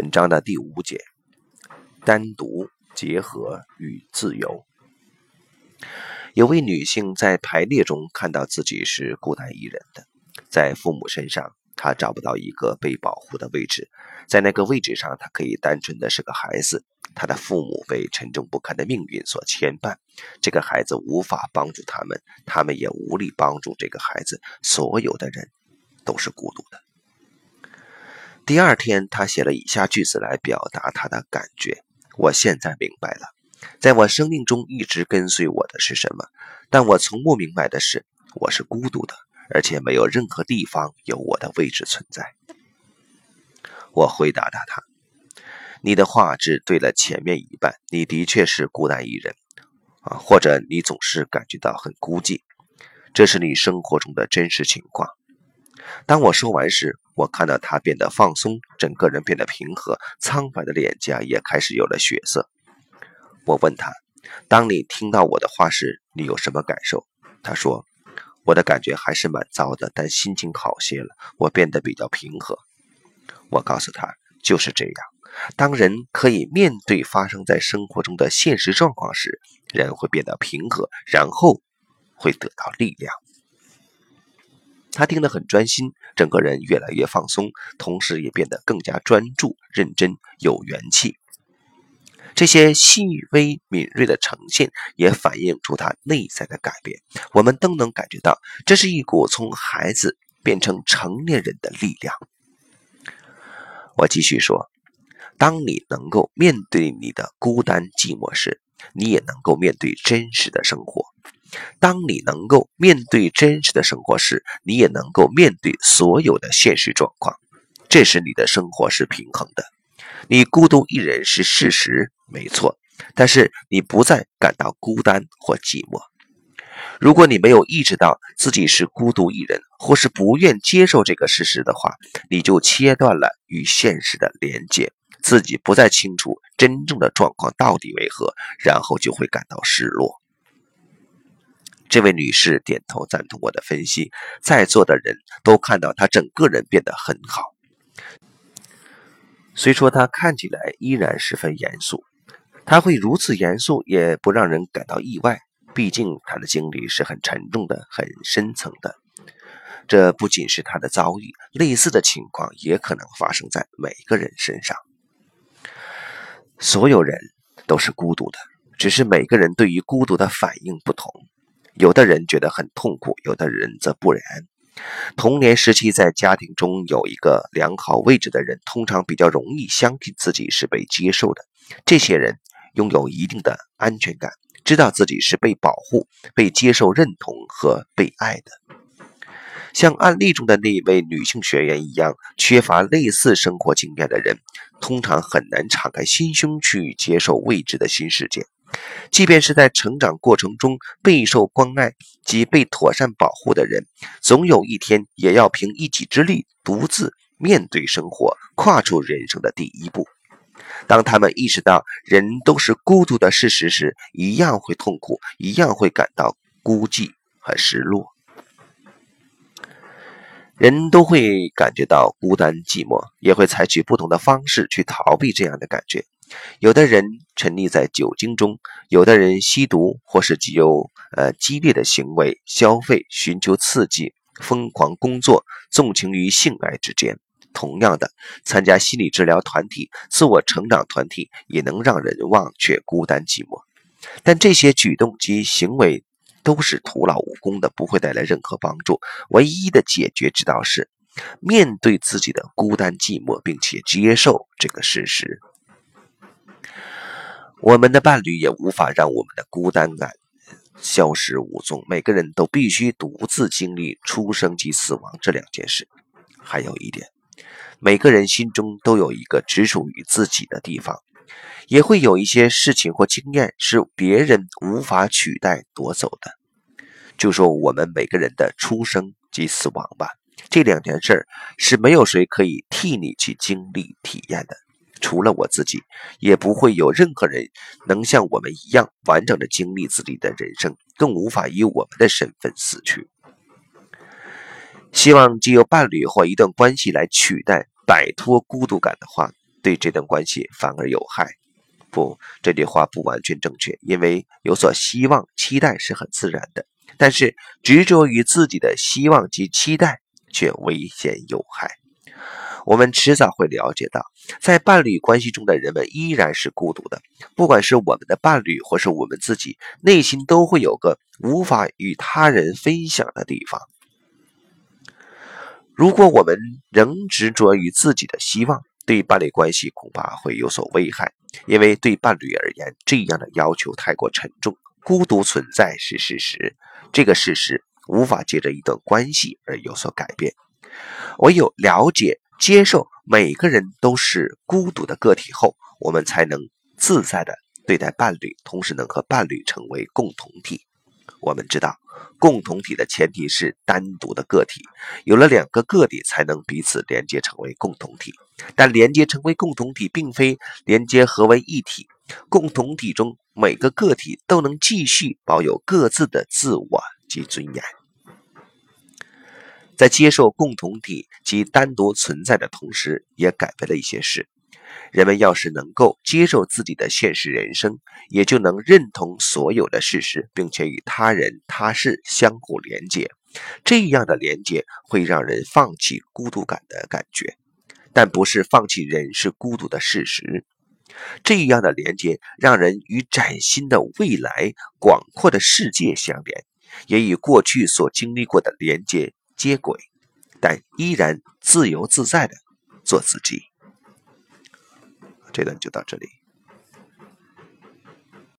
本章的第五节：单独结合与自由。有位女性在排列中看到自己是孤单一人的，在父母身上，她找不到一个被保护的位置，在那个位置上，她可以单纯的是个孩子。她的父母被沉重不堪的命运所牵绊，这个孩子无法帮助他们，他们也无力帮助这个孩子。所有的人都是孤独的。第二天，他写了以下句子来表达他的感觉：我现在明白了。在我生命中一直跟随我的是什么？但我从不明白的是，我是孤独的，而且没有任何地方有我的位置存在。我回答他：“他，你的话只对了前面一半。你的确是孤单一人，啊，或者你总是感觉到很孤寂，这是你生活中的真实情况。”当我说完时，我看到他变得放松，整个人变得平和，苍白的脸颊也开始有了血色。我问他：“当你听到我的话时，你有什么感受？”他说：“我的感觉还是蛮糟的，但心情好些了，我变得比较平和。”我告诉他：“就是这样，当人可以面对发生在生活中的现实状况时，人会变得平和，然后会得到力量。”他听得很专心，整个人越来越放松，同时也变得更加专注、认真、有元气。这些细微敏锐的呈现，也反映出他内在的改变。我们都能感觉到，这是一股从孩子变成成年人的力量。我继续说：当你能够面对你的孤单寂寞时，你也能够面对真实的生活。当你能够面对真实的生活时，你也能够面对所有的现实状况。这时，你的生活是平衡的。你孤独一人是事实，没错，但是你不再感到孤单或寂寞。如果你没有意识到自己是孤独一人，或是不愿接受这个事实的话，你就切断了与现实的连接，自己不再清楚真正的状况到底为何，然后就会感到失落。这位女士点头赞同我的分析，在座的人都看到她整个人变得很好。虽说她看起来依然十分严肃，她会如此严肃也不让人感到意外。毕竟她的经历是很沉重的、很深层的。这不仅是她的遭遇，类似的情况也可能发生在每个人身上。所有人都是孤独的，只是每个人对于孤独的反应不同。有的人觉得很痛苦，有的人则不然。童年时期在家庭中有一个良好位置的人，通常比较容易相信自己是被接受的。这些人拥有一定的安全感，知道自己是被保护、被接受、认同和被爱的。像案例中的那一位女性学员一样，缺乏类似生活经验的人，通常很难敞开心胸去接受未知的新世界。即便是在成长过程中备受关爱及被妥善保护的人，总有一天也要凭一己之力独自面对生活，跨出人生的第一步。当他们意识到人都是孤独的事实时，一样会痛苦，一样会感到孤寂和失落。人都会感觉到孤单寂寞，也会采取不同的方式去逃避这样的感觉。有的人沉溺在酒精中，有的人吸毒，或是具有呃激烈的行为，消费，寻求刺激，疯狂工作，纵情于性爱之间。同样的，参加心理治疗团体、自我成长团体，也能让人忘却孤单寂寞。但这些举动及行为都是徒劳无功的，不会带来任何帮助。唯一的解决之道是面对自己的孤单寂寞，并且接受这个事实。我们的伴侣也无法让我们的孤单感消失无踪。每个人都必须独自经历出生及死亡这两件事。还有一点，每个人心中都有一个只属于自己的地方，也会有一些事情或经验是别人无法取代夺走的。就说我们每个人的出生及死亡吧，这两件事是没有谁可以替你去经历体验的。除了我自己，也不会有任何人能像我们一样完整的经历自己的人生，更无法以我们的身份死去。希望既有伴侣或一段关系来取代、摆脱孤独感的话，对这段关系反而有害。不，这句话不完全正确，因为有所希望、期待是很自然的，但是执着于自己的希望及期待却危险有害。我们迟早会了解到，在伴侣关系中的人们依然是孤独的，不管是我们的伴侣，或是我们自己，内心都会有个无法与他人分享的地方。如果我们仍执着于自己的希望，对伴侣关系恐怕会有所危害，因为对伴侣而言，这样的要求太过沉重。孤独存在是事实，这个事实无法借着一段关系而有所改变。唯有了解、接受每个人都是孤独的个体后，我们才能自在的对待伴侣，同时能和伴侣成为共同体。我们知道，共同体的前提是单独的个体，有了两个个体才能彼此连接成为共同体。但连接成为共同体，并非连接合为一体。共同体中每个个体都能继续保有各自的自我及尊严。在接受共同体及单独存在的同时，也改变了一些事。人们要是能够接受自己的现实人生，也就能认同所有的事实，并且与他人他事相互连接。这样的连接会让人放弃孤独感的感觉，但不是放弃人是孤独的事实。这样的连接让人与崭新的未来、广阔的世界相连，也与过去所经历过的连接接轨，但依然自由自在的做自己。这段就到这里。